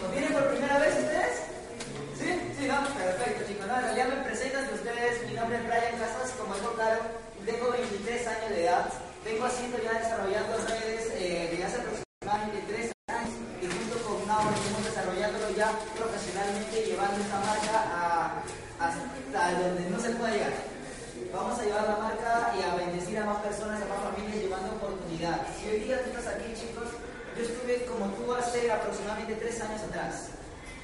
chicos? ¿Vienen por primera vez ustedes? ¿Sí? Sí, ¿no? Perfecto, chicos. ¿no? En realidad me presento ante ustedes. Mi nombre es Brian Casas, como algo claro, tengo 23 años de edad. Vengo haciendo ya desarrollando redes eh, de hace aproximadamente 3 años y junto con Nao estamos desarrollándolo ya profesionalmente, llevando esta marca a, hasta donde no se puede llegar. Vamos a llevar la marca y a bendecir a más personas, a más familias, llevando oportunidades hace aproximadamente tres años atrás.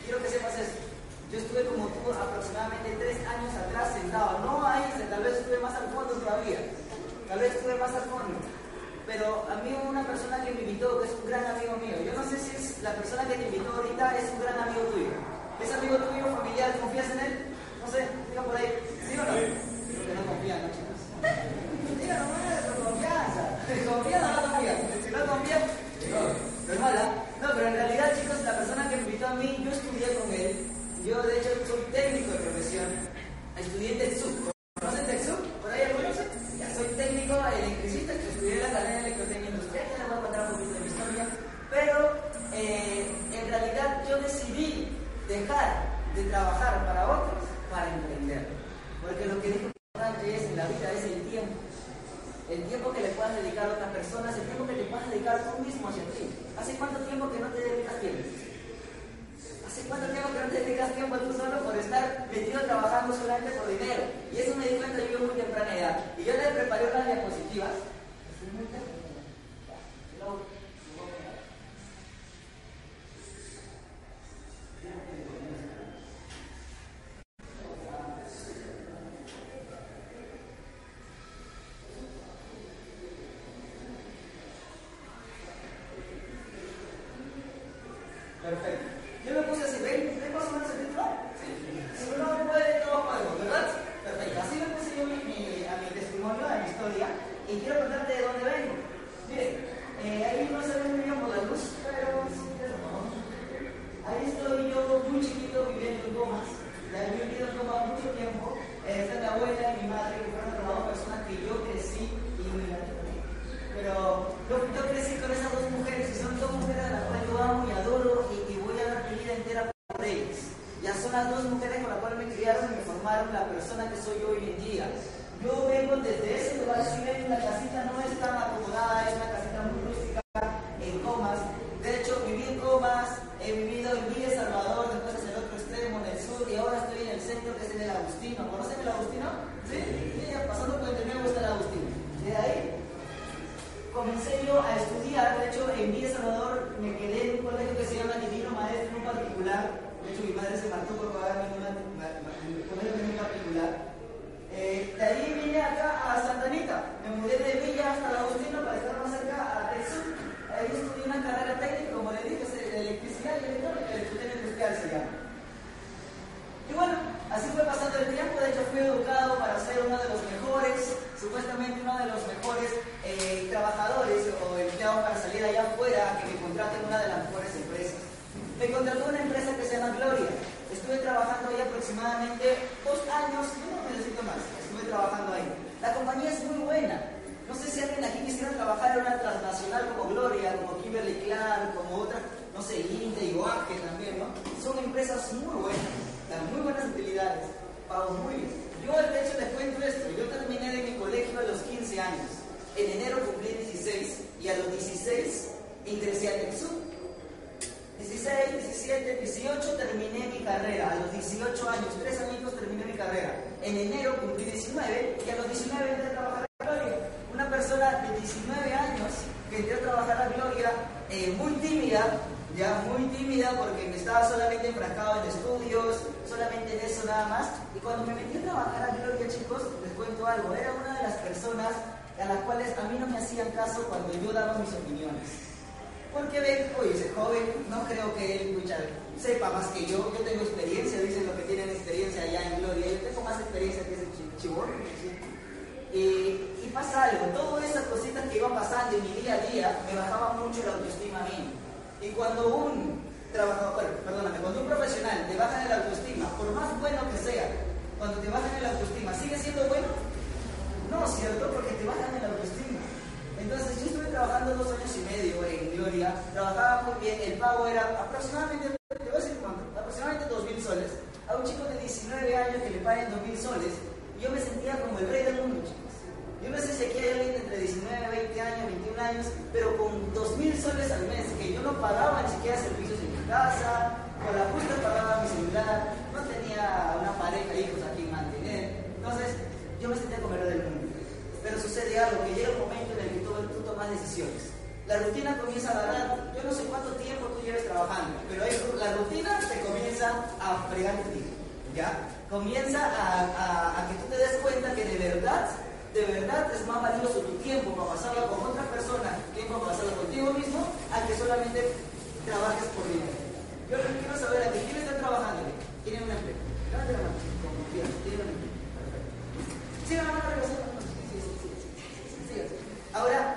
Quiero que sepas esto. Yo estuve como tú aproximadamente tres años atrás sentado, no ahí, tal vez estuve más al fondo todavía, tal vez estuve más al fondo. Pero a mí hubo una persona que me invitó, que es un gran amigo mío, yo no sé si es la persona que te invitó ahorita es un gran amigo tuyo. abuela mi madre que fueron robados personas que yo crecí y me las Pero Eh, de ahí vine acá a Santa Anita, me mudé de Villa hasta la Agustina para estar más cerca a Texas. Ahí estudié una carrera técnica, como le dije, de electricidad y electrónica, electricidad industrial se llama. Y bueno, así fue pasando el tiempo, de hecho fui educado para ser uno de los mejores, supuestamente uno de los mejores eh, trabajadores o empleados para salir allá afuera a que me contraten una de las mejores empresas. Me contrató una empresa que se llama Gloria estuve trabajando ahí aproximadamente dos años, no me necesito más, estuve trabajando ahí. La compañía es muy buena. No sé si alguien aquí quisiera trabajar en una transnacional como Gloria, como Kimberly Clark, como otra, no sé, Linde y Oaxaca también, ¿no? Son empresas muy buenas, dan muy buenas utilidades, pagos muy bien. Yo, de hecho, les cuento esto. Yo terminé eso. 16, 17, 18 terminé mi carrera, a los 18 años, 3 añitos terminé mi carrera. En enero cumplí 19 y a los 19 entré a trabajar a Gloria. Una persona de 19 años que entré a trabajar a Gloria, eh, muy tímida, ya muy tímida porque me estaba solamente enfrascado en estudios, solamente en eso nada más. Y cuando me metí a trabajar a Gloria, chicos, les cuento algo, era una de las personas a las cuales a mí no me hacían caso cuando yo daba mis opiniones. Porque ven, oye, ese joven, no creo que él sepa más que yo, yo tengo experiencia, dicen los que tienen experiencia allá en Gloria, yo tengo más experiencia que ese chivón. Y, y pasa algo, todas esas cositas que iban pasando en mi día a día me bajaban mucho la autoestima a mí. Y cuando un trabajador, perdóname, cuando un profesional te baja en la autoestima, por más bueno que sea, cuando te bajan en la autoestima, ¿sigue siendo bueno? No, ¿cierto? Porque te bajan en la autoestima. Entonces yo estuve trabajando dos años y medio en Gloria, trabajaba muy bien, el pago era aproximadamente, te voy a decir cuánto, aproximadamente 2.000 soles. A un chico de 19 que le paguen 2.000 soles, yo me sentía como el rey del mundo, chicos. Yo no sé si aquí hay alguien entre 19, 20 años, 21 años, pero con 2.000 soles al mes, que yo no pagaba ni siquiera servicios en mi casa, con la justa pagaba mi celular, no tenía una pareja, hijos a quien mantener. Entonces, yo me sentía como el rey del mundo. Pero sucede algo, que llega un momento en el que tú, tú tomas decisiones. La rutina comienza a agarrar, yo no sé cuánto tiempo tú lleves trabajando, pero la rutina te comienza a fregar tiempo, ¿ya? Comienza a, que tú te des cuenta que de verdad de verdad es más valioso tu tiempo para pasarlo con otras personas, tiempo para pasarlo contigo mismo, a que solamente trabajes por dinero. Yo quiero saber a quién está trabajando, tienen un empleo. Levante la mano, con confianza, tienen un empleo. Sigan la mano, sí, sí, sí, sí, Ahora,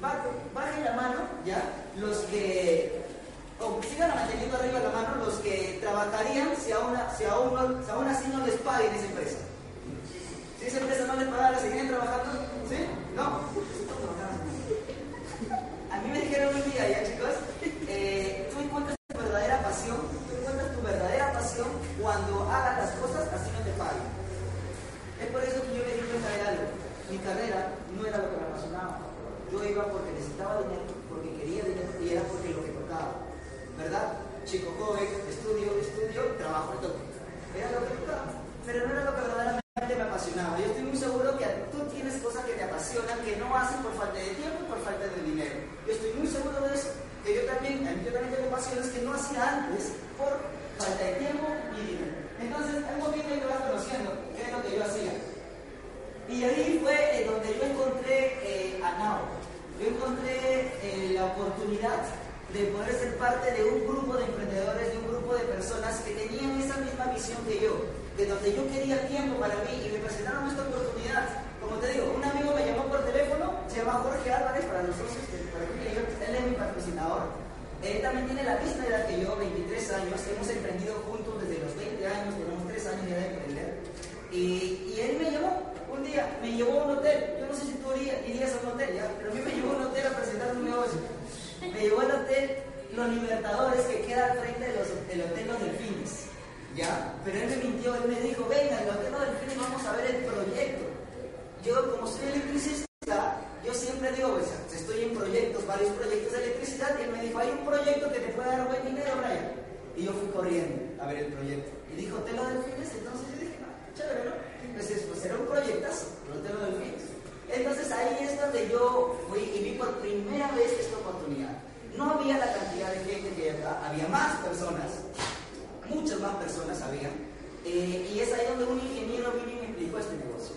bajen la mano, ¿ya? Los que o sigan manteniendo arriba la mano trabajarían si aún, si aún, si aún así no les paguen esa empresa. Si esa empresa no les pagara, ¿seguirían trabajando? ¿Sí? No. A mí me dijeron un día, ya chicos, eh, tú encuentras tu verdadera pasión, tú encuentras tu verdadera pasión cuando hagas las cosas así no te paguen. Es por eso que yo me di cuenta de algo. Mi carrera no era lo que me apasionaba. Yo iba porque necesitaba dinero, porque quería dinero y era porque lo que tocaba. ¿Verdad? Chico joven, estudio, estudio, trabajo, toque. Era lo que tocaba. Pero no era lo que verdaderamente me apasionaba. Yo estoy muy seguro que tú tienes cosas que te apasionan, que no haces por falta de tiempo y por falta de dinero. Yo estoy muy seguro de eso. Que yo también, yo también tengo pasiones que no hacía antes por falta de tiempo y dinero. Entonces, un poquito yo vas conociendo qué es lo que yo hacía. Y ahí fue donde yo encontré eh, a Nao. Yo encontré eh, la oportunidad de poder ser parte de un grupo de emprendedores, de un grupo de personas que tenían esa misma visión que yo de donde yo quería tiempo para mí y me presentaron esta oportunidad. Como te digo, un amigo me llamó por teléfono, se llama Jorge Álvarez, para los socios, para él es mi patrocinador. Él también tiene la misma edad que yo, 23 años, hemos emprendido juntos desde los 20 años, tenemos 3 años ya de emprender. Y, y, él me llevó un día, me llevó a un hotel, yo no sé si tú irías a un hotel, ¿ya? pero a mí me llevó a un hotel a presentar un negocio. Me llevó al hotel Los Libertadores que queda al frente de los, del Hotel Los Delfines. ¿ya? Pero él me mintió, él me dijo, venga, los temas del fin vamos a ver el proyecto. Yo, como soy electricista, yo siempre digo, pues, estoy en proyectos, varios proyectos de electricidad, y él me dijo, hay un proyecto que te puede dar buen dinero, Brian. Y yo fui corriendo a ver el proyecto. Y dijo, ¿te lo delfines? Entonces yo dije, no, chévere, ¿no? Entonces, pues era un proyectazo, pero te lo delfines. Entonces ahí es donde yo fui y vi por primera vez esta oportunidad. No había la cantidad de gente que había, había más personas muchas más personas sabían. Eh, y es ahí donde un ingeniero vino y me explicó este negocio.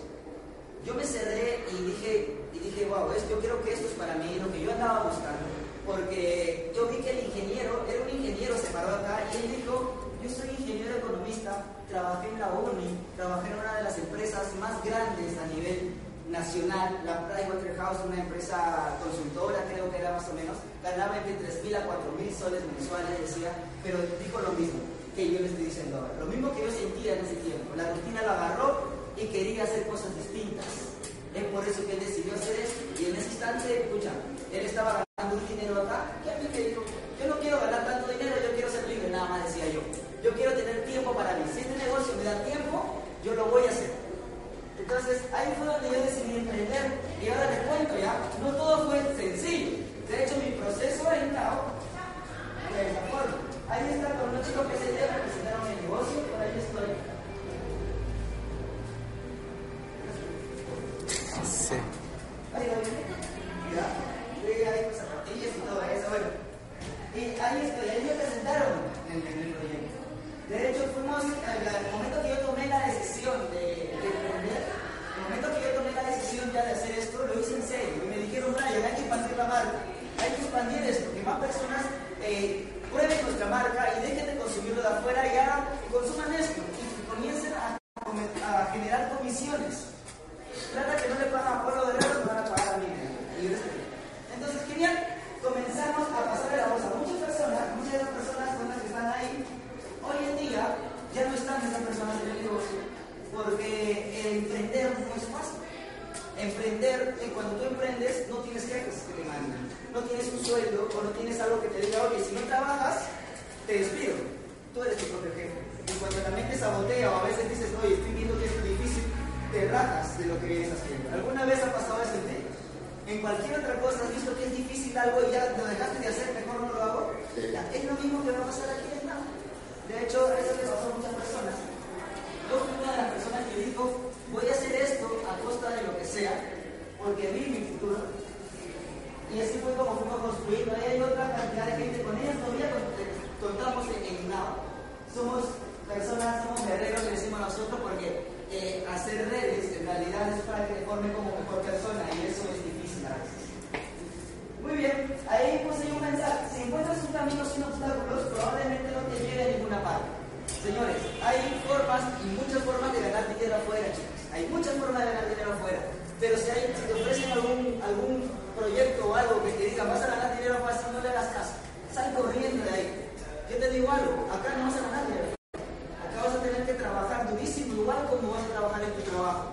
Yo me cerré y dije, y dije wow, es, yo creo que esto es para mí, lo que yo andaba buscando. Porque yo vi que el ingeniero, era un ingeniero, se paró acá y él dijo, yo soy ingeniero economista, trabajé en la ONI, trabajé en una de las empresas más grandes a nivel nacional, la Pricewaterhouse, una empresa consultora, creo que era más o menos, ganaba entre 3.000 a 4.000 soles mensuales, decía, pero dijo lo mismo, que yo le estoy diciendo ahora. Lo mismo que yo sentía en ese tiempo. La rutina lo agarró y quería hacer cosas distintas. Es por eso que él decidió hacer esto. Y en ese instante, escucha, él estaba ganando un dinero acá y a mí me dijo, yo no quiero ganar tanto dinero, yo quiero ser libre, nada más decía yo. Yo quiero tener tiempo para mí. Si este negocio me da tiempo, yo lo voy a hacer. Entonces, ahí fue donde yo decidí emprender. Y ahora les fuimos, el momento que yo tomé la decisión de, el momento que yo tomé la decisión ya de hacer esto, lo hice en serio. Y me dijeron, Brian, hay que expandir la marca, hay que expandir esto, que más personas eh, prueben nuestra marca y dejen de consumirlo de afuera y hagan, consuman esto y comiencen a, generar comisiones. Trata que no le pagan a Pueblo de Herrero, me van a pagar a mí. Entonces, genial, comenzamos a pasar la voz a muchas personas, muchas de las personas con las que están ahí, hoy en día ya no están esas personas en el negocio, porque emprender no es fácil. Emprender, eh, cuando tú emprendes, no tienes jefes que te manden, no tienes un sueldo o no tienes algo que te diga, oye, si no trabajas, te despido. Tú eres tu propio jefe. Y cuando la mente a veces dices, oye, estoy viendo que esto es difícil, te rajas de lo que vienes haciendo. ¿Alguna vez ha pasado eso en ti? En cualquier otra cosa has visto que es difícil algo y ya lo dejaste de hacer, mejor no lo hago. Es lo mismo que va a pasar aquí en. De hecho, eso le pasó a muchas personas. Yo fui una de las personas que dijo, voy a hacer esto a costa de lo que sea, porque vi mi futuro. Y así fue como fuimos construyendo. Ahí hay otra cantidad de gente con ellos todavía contamos en, en Somos personas, somos guerreros, le decimos nosotros, porque eh, hacer redes en realidad es para que te forme como mejor persona y eso es difícil a veces. Muy bien, ahí puse un mensaje. Si encuentras un camino sin obstáculos, probablemente no te llegue a ninguna parte. Señores, hay formas y muchas formas de ganar dinero afuera. Hay muchas formas de ganar dinero afuera. Pero si te ofrecen algún, algún proyecto o algo que te diga vas a ganar dinero fácil, no le hagas caso. Sal corriendo de ahí. Yo te digo algo, acá no vas a ganar dinero. Acá vas a tener que trabajar durísimo, igual como vas a trabajar en tu trabajo.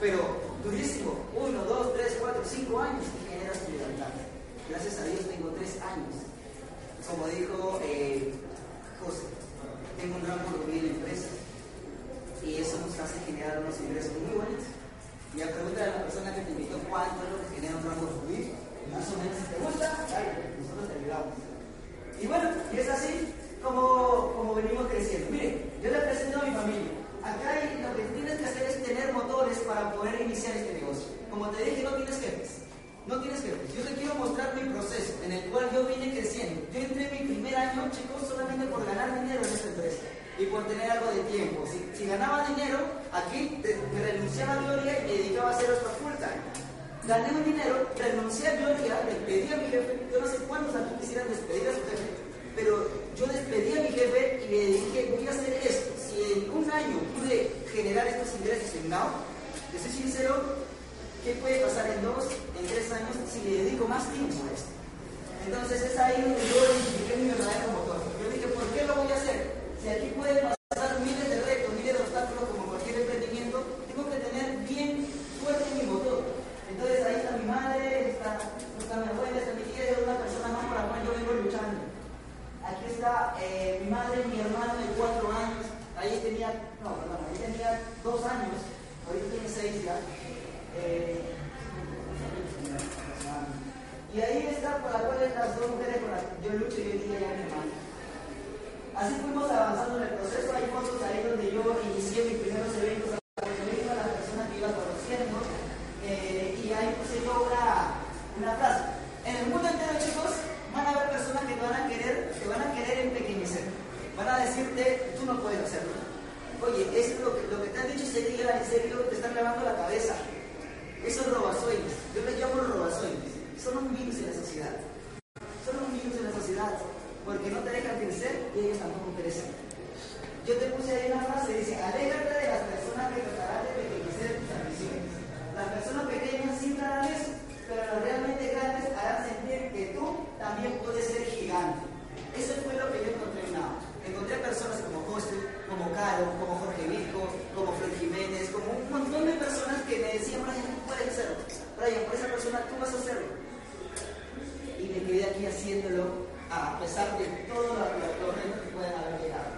Pero durísimo, uno, dos, tres, cuatro, cinco años y generas tu libertad. Gracias a Dios tengo tres años. Como dijo eh, José, tengo un gran porvenir en la empresa y eso nos hace generar unos ingresos muy buenos. Y a pregunta a la persona que te invitó cuánto es lo que genera un rango fluir, más o menos si te gusta, nosotros te ayudamos. Y bueno, y es así como, como venimos creciendo. Mire, yo le presento a mi familia. Acá hay, lo que tienes que hacer es tener motores para poder iniciar este negocio. Como te dije, no tienes jefes. No tienes jefes. Yo te quiero mostrar mi proceso en el cual yo vine creciendo. Yo entré mi primer año, chicos, solamente por ganar dinero en esta empresa y por tener algo de tiempo. Si, ganaba dinero, aquí renunciaba a Gloria y me dedicaba a hacer esto full time. Gané un dinero, renuncié a Gloria, despedí a mi jefe. Yo no sé cuántos aquí quisieran despedir a su jefe, pero yo despedí a mi jefe y le dije, voy a hacer esto. Si en un año pude generar estos ingresos en Now, te soy sincero, ¿qué puede pasar en dos, en tres años si le dedico más tiempo a esto? Entonces es ahí donde yo identifiqué mi verdadero motor. Yo dije, ¿por qué lo voy a hacer? Si aquí puede pasar miles de retos, miles de obstáculos como cualquier emprendimiento, tengo que tener bien fuerte mi motor. Entonces ahí está mi madre, está, está mi abuela, está mi tía, es una persona más por la cual yo vengo luchando. Aquí está eh, mi madre, mi hermano de cuatro años, ahí tenía, no, perdón, ahí tenía dos años, ahorita tiene seis ya. Eh, y ahí está por la cual las dos mujeres con las que yo lucho y hoy día ya mi hermano. Así fuimos avanzando en el proceso. Hay fotos ahí donde yo inicié mis primeros eventos a las personas que iba conociendo. Eh, y ahí puse yo una, una frase. En el mundo entero, chicos, van a haber personas que te van a querer, te van a querer empequeñecer. Van a decirte, tú no puedes hacerlo. Oye, es lo que, lo que te han dicho ese día, en serio, te están lavando la cabeza. Esos robasueños, yo les llamo los robasueños, son un virus en la sociedad. Son un virus en la sociedad porque no te dejan crecer y ellos tampoco crecen. Yo te puse ahí una frase, dice, alégrate de las personas que tratarán de pequeñecer tus ambiciones. Las personas pequeñas sí harán eso, pero los realmente grandes harán sentir que tú también puedes ser gigante. Eso fue lo que yo encontré en Nao. Encontré personas como José, como Caro, como Jorge Vico, como Fred Jiménez, como un montón de personas que me decían, Brian, tú puedes hacerlo. Brian, por esa persona tú vas a hacerlo. Y me quedé aquí haciéndolo a pesar de todos los que pueden haber llegado.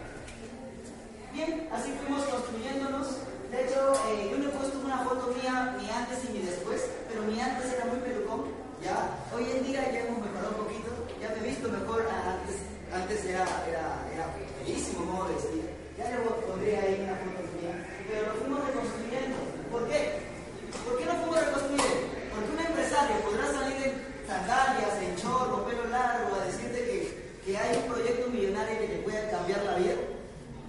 Bien, así fuimos construyéndonos. De hecho, eh, yo no he puesto una foto mía ni antes y ni después, pero mi antes era muy pelucón. Ya, hoy en día ya hemos mejorado un poquito, ya me he visto mejor antes. Antes era, era, era bellísimo modo de vestir. Ya le pondría ahí una foto mía. Pero lo fuimos reconstruyendo. ¿Por qué? ¿Por qué no fuimos reconstruyendo? Porque un empresario podrá salir en sandalias, en chorro, pelo largo, a decirte que, que hay un proyecto millonario que te puede cambiar la vida.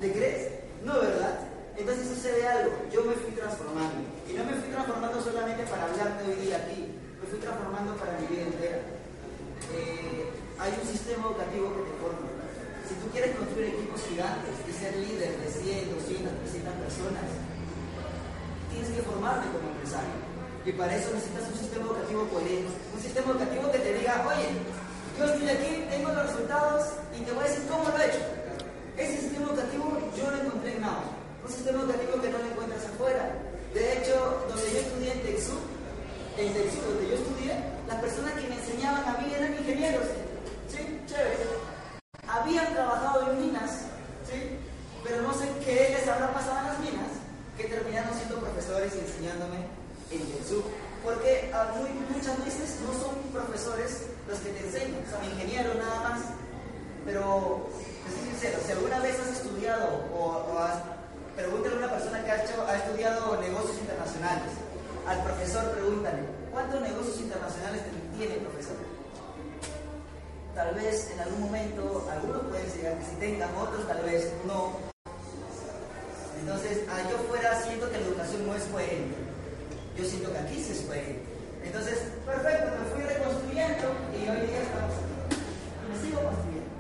¿Te crees? No, ¿verdad? Entonces sucede algo, yo me fui transformando. Y no me fui transformando solamente para hablarte hoy día aquí, me fui transformando para mi vida entera. Eh, hay un sistema educativo que te forma. Si tú quieres construir equipos gigantes y ser líder de 100, 200, 300 personas, tienes que formarte como empresario. Y para eso necesitas un sistema educativo coherente, un sistema educativo que te diga, oye, yo estoy aquí, tengo los resultados y te voy a decir cómo lo he hecho. Ese sistema educativo yo lo encontré en NAO un sistema educativo que no lo encuentras afuera. De hecho, donde yo estudié en Texú, en Texú, donde yo estudié, las personas que me enseñaban a mí eran ingenieros. ¿Sí? Chévere. Habían trabajado en minas, ¿sí? Pero no sé qué les habrá pasado en las minas, que terminaron siendo profesores y enseñándome en Texú. Porque ah, muchas veces no son profesores los que te enseñan, son ingenieros nada más. Pero, te soy sincero, si alguna vez has estudiado o, o has Pregúntale a una persona que ha, hecho, ha estudiado negocios internacionales. Al profesor pregúntale, ¿cuántos negocios internacionales tiene el profesor? Tal vez en momento algunos pueden si tengan, otros tal vez no. Entonces, yo fuera siento que la educación no es coherente. Yo siento que aquí sí es coherente. Entonces, perfecto, me fui reconstruyendo y hoy día estamos aquí. Me sigo construyendo.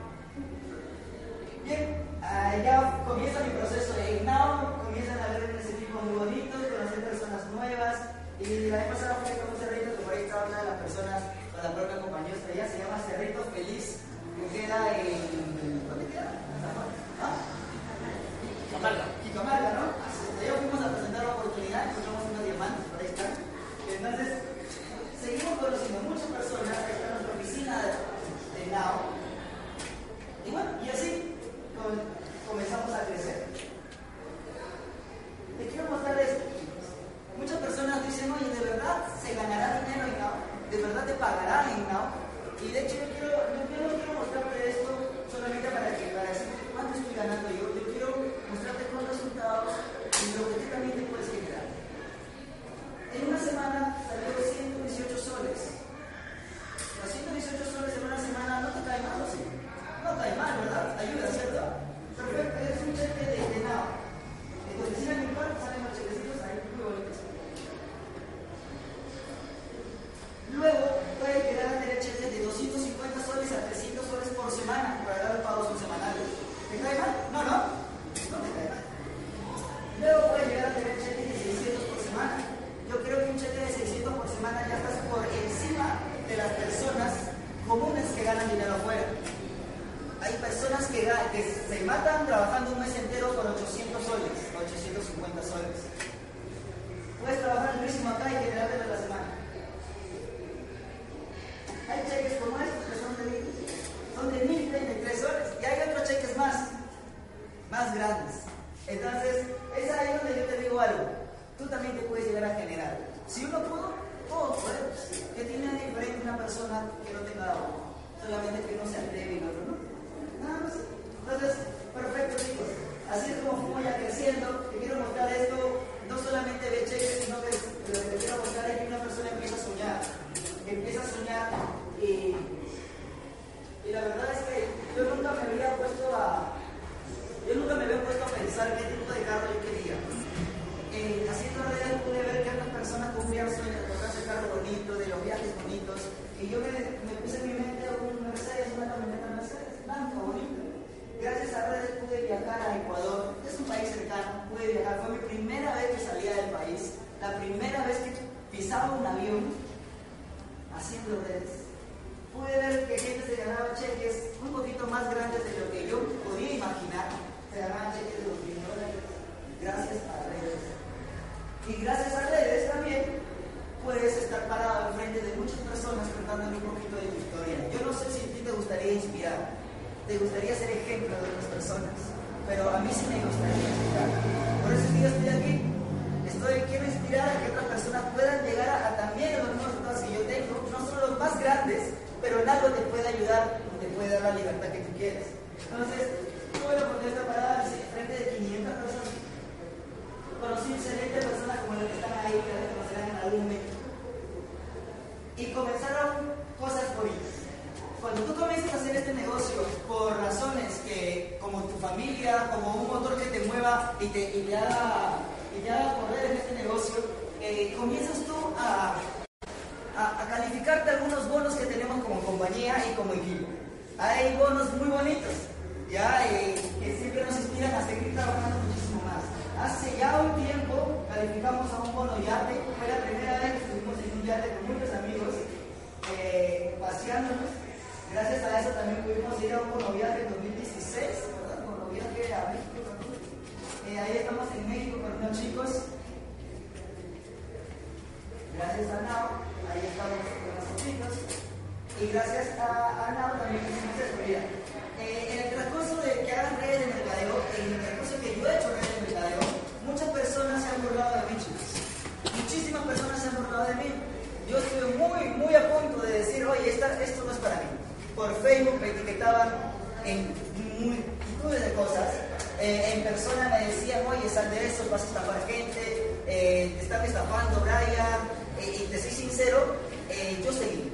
Bien, ya comienza mi proceso de IGNAO, comienzan a ver ese tipo muy bonitos, conocer personas nuevas. Y la vez pasada fui con un cerrito que por ahí estaba una de las personas, con la propia compañía estrella, se llama Cerrito Feliz, queda en. ¿Dónde queda? ¿Ah? Camarga, ¿no? Ya fuimos a presentar la oportunidad, encontramos unos diamantes, por ahí están. Entonces, seguimos conociendo muchas personas, que están en nuestra oficina de, de NAO. Y bueno, y así comenzamos a crecer. Te quiero mostrar esto. Muchas personas dicen, oye, ¿de verdad se ganará dinero en Now? ¿De verdad te pagará en Now? Y de hecho yo, quiero, yo, no quiero mostrarte esto solamente para, que, para decir cuánto estoy ganando yo. Yo quiero mostrarte con resultados y lo que tú también te puedes generar. En una semana salió 118 soles. Los 118 soles en una semana no te cae mal, ¿o sí? No cae mal, ¿verdad? Ayuda, ¿cierto? Perfecto, es un cheque de, de nada. Entonces, si mi cuarto salen los chequecitos ahí, muy bonitos. Luego, puede llegar a tener cheques de 250 soles a 300 soles por semana para dar pagos semanales. ¿Te cae mal? No, no. Luego puede llegar a tener cheques de 600 por semana. Yo creo que un cheque de 600 por semana ya estás por encima de las personas comunes que ganan dinero afuera. Hay personas que, se matan trabajando un mes entero con 800 soles, 850 soles. Puedes trabajar el mismo acá y generarte de la semana. Hay cheques como estos que son de, son de 1033 soles y hay otros cheques más, más grandes. Entonces, es ahí donde yo te digo algo. Tú también te puedes llegar a generar. Si uno pudo, todos podemos. ¿Qué tiene diferente una persona que no tenga agua? Solamente que uno se atreve y otro no. Entonces, perfecto chicos. Así es como fuimos ya creciendo. Te quiero mostrar esto, no solamente de cheques, sino que lo que te quiero mostrar es que una persona empieza a soñar. Empieza a soñar y, y la verdad es que de los viajes bonitos, y yo me, me puse en mi mente un Mercedes, una camioneta Mercedes, blanca, bonita. Gracias a redes pude viajar a Ecuador, es un país cercano, pude viajar, fue mi primera vez que salía del país, la primera vez que pisaba un avión haciendo redes. Pude ver que gente se ganaba cheques un poquito más grandes de lo que yo podía imaginar, se ganaban cheques de los mil dólares, gracias a redes. Y gracias a redes puedes estar parado enfrente de muchas personas contándole un poquito de tu historia. Yo no sé si a ti te gustaría inspirar te gustaría ser ejemplo de otras personas, pero a mí sí me gustaría inspirar. Por eso es que yo estoy aquí. Estoy, quiero inspirar a que otras personas puedan llegar a, también los mismos resultados que yo tengo, no son los más grandes, pero en algo te puede ayudar, te puede dar la libertad que tú quieres. Entonces, tuve la oportunidad de parar frente de 500 personas. Conocí excelentes personas como las que están ahí, que las conocerán en algún momento. Y comenzaron cosas bonitas. Cuando tú comienzas comienzas a hacer este negocio por razones que, como tu familia, como un motor que te mueva y te, y te, haga, y te haga correr en este negocio, eh, comienzas tú a, a, a calificarte algunos bonos que tenemos como compañía y como equipo. Hay bonos muy bonitos, ya, eh, que siempre nos inspiran a seguir trabajando muchísimo más. Hace ya un tiempo calificamos a un bono yate, fue la primera vez que estuvimos en un yate con muchos amigos, eh, paseándonos. Gracias a eso también pudimos ir a un bono viaje en 2016, ¿verdad? Bono viaje a México también. Eh, ahí estamos en México con unos chicos. Gracias a Nao, ahí estamos con los chicos. Y gracias a, a Nao también hicimos esto. Mira, eh, en el transcurso de que hagan redes de mercadeo, en el transcurso que yo he hecho redes de mercadeo, muchas personas se han burlado de mí, chicos. Muchísimas de mí. Yo estuve muy, muy a punto de decir, oye, esta, esto no es para mí. Por Facebook me etiquetaban en multitudes de cosas. Eh, en persona me decían, oye, sal de eso, vas a estafar gente, eh, te están estafando, Brian. Y te soy sincero, eh, yo seguí.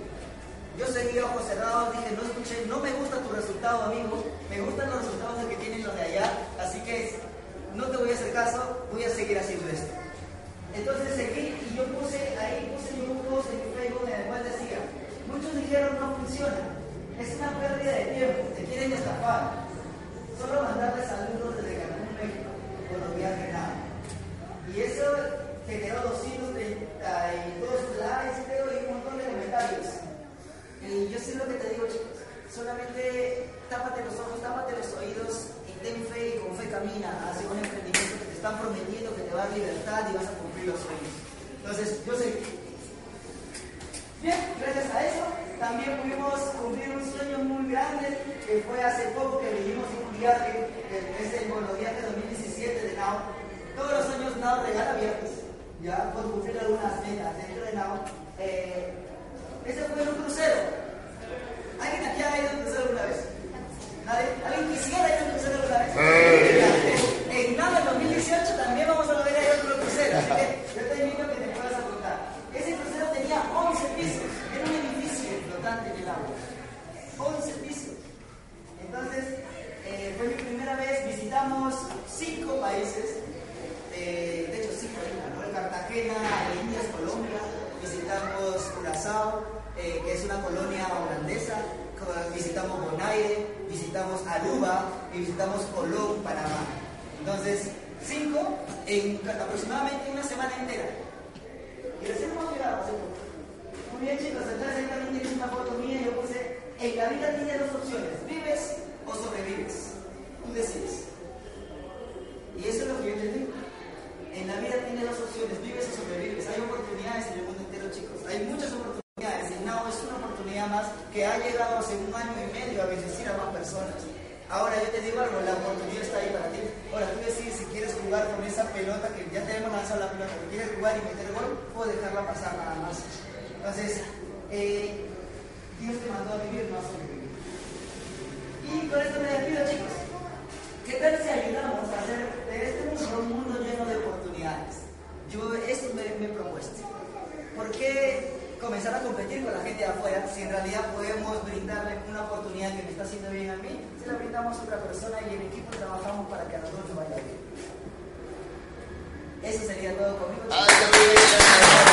Yo seguí ojos cerrados, dije, no escuché, no me gusta tu resultado, amigo, me gustan los resultados que tienen los de allá, así que no te voy a hacer caso, voy a seguir haciendo esto. Entonces seguí y yo puse ahí, puse post en Facebook en el cual decía, muchos dijeron no funciona, es una pérdida de tiempo, te quieren estafar. Solo mandarles saludos desde Cancún, México, viajes nada. Y eso generó 232 likes, creo, y un montón de comentarios. Y yo sé lo que te digo, chicos. Solamente tápate los ojos, tápate los oídos y ten fe y con fe camina hacia un emprendimiento que te están prometiendo que te va a dar libertad y vas a cumplir los sueños. Entonces, yo sé. Bien, gracias a eso también pudimos cumplir un sueño muy grande que fue hace poco que vivimos un viaje, es el viaje 2017 de NAO. Todos los años NAO regala viajes, ya por cumplir algunas metas dentro de NAO. Eh, ese fue un crucero. ¿Alguien aquí ha ido a un crucero alguna vez? ¿Nadie? ¿Alguien quisiera ir a un crucero alguna vez? En nada, en 2018 también vamos a volver a ir a otro crucero. Así que yo te invito a que te puedas apuntar. Ese crucero tenía 11 pisos. Era un en el agua. 11 pisos. Entonces, eh, fue mi primera vez. Visitamos cinco países. Eh, de hecho, cinco, ¿no? Cartagena, Indias, Colombia visitamos Curazao, eh, que es una colonia holandesa, visitamos Bonaire, visitamos Aruba y visitamos Colón, Panamá. Entonces, cinco en aproximadamente una semana entera. Y recién hemos llegado bien chicos, entonces ahí tienes una foto mía yo puse, en la vida tienes dos opciones, vives o sobrevives. Tú decides. Y eso es lo que yo digo. En la vida tienes dos opciones, vives o sobrevives. Hay oportunidades en el mundo entero, chicos. Hay muchas oportunidades. Y no es una oportunidad más que ha llegado hace un año y medio a bendecir a más personas. Ahora yo te digo algo, la oportunidad está ahí para ti. Ahora tú decides si quieres jugar con esa pelota que ya te hemos lanzado la pelota, quieres jugar y meter gol o dejarla pasar nada más. Entonces, eh, Dios te mandó a vivir, no a sobrevivir. Y con esto me despido, chicos. ¿Qué tal si ayudamos a hacer de este mundo un mundo lleno de oportunidades? Yo eso me, me propuesto. ¿Por qué comenzar a competir con la gente de afuera si en realidad podemos brindarle una oportunidad que me está haciendo bien a mí? Se la brindamos a otra persona y en equipo trabajamos para que a nosotros nos vaya bien. Eso sería todo conmigo. chicos.